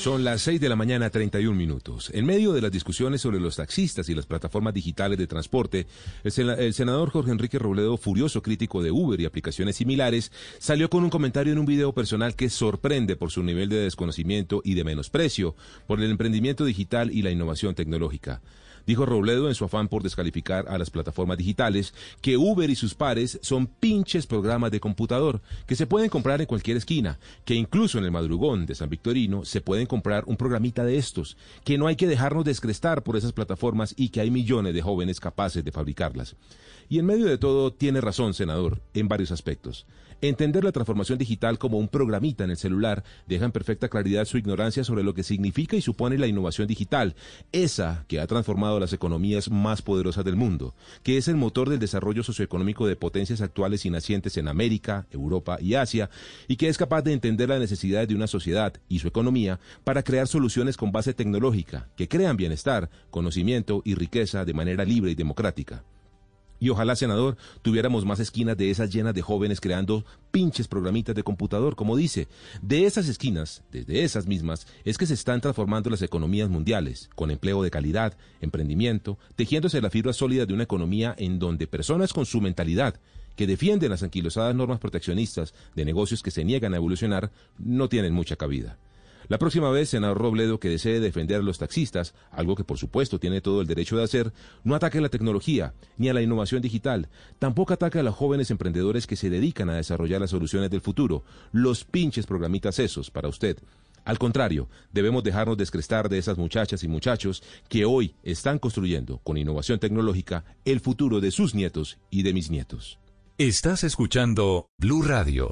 Son las 6 de la mañana, 31 minutos. En medio de las discusiones sobre los taxistas y las plataformas digitales de transporte, el, el, senador Jorge Enrique Robledo, furioso crítico de Uber y aplicaciones similares, salió con un comentario en un video personal que sorprende por su nivel de desconocimiento y de menosprecio por el emprendimiento digital y la innovación tecnológica. Dijo Robledo en su afán por descalificar a las plataformas digitales que Uber y sus pares son pinches programas de computador que se pueden comprar en cualquier esquina, que incluso en el madrugón de San Victorino se pueden comprar un programita de estos, que no hay que dejarnos descrestar por esas plataformas y que hay millones de jóvenes capaces de fabricarlas. Y en medio de todo tiene razón, senador, en varios aspectos. Entender la transformación digital como un programita en el celular deja en perfecta claridad su ignorancia sobre lo que significa y supone la innovación digital, esa que ha transformado las economías más poderosas del mundo, que es el motor del desarrollo socioeconómico de potencias actuales y nacientes en América, Europa y Asia, y que es capaz de entender las necesidades de una sociedad y su economía para crear soluciones con base tecnológica, que crean bienestar, conocimiento y riqueza de manera libre y democrática. Y ojalá, senador, tuviéramos más esquinas de esas llenas de jóvenes creando pinches programitas de computador, como dice. De esas esquinas, desde esas mismas, es que se están transformando las economías mundiales, con empleo de calidad, emprendimiento, tejiéndose la fibra sólida de una economía en donde personas con su mentalidad, que defienden las anquilosadas normas proteccionistas de negocios que se niegan a evolucionar, no tienen mucha cabida. La próxima vez, senador Robledo, que desee defender a los taxistas, algo que por supuesto tiene todo el derecho de hacer, no ataque a la tecnología ni a la innovación digital. Tampoco ataque a los jóvenes emprendedores que se dedican a desarrollar las soluciones del futuro. Los pinches programitas esos para usted. Al contrario, debemos dejarnos descrestar de esas muchachas y muchachos que hoy están construyendo con innovación tecnológica el futuro de sus nietos y de mis nietos. Estás escuchando Blue Radio.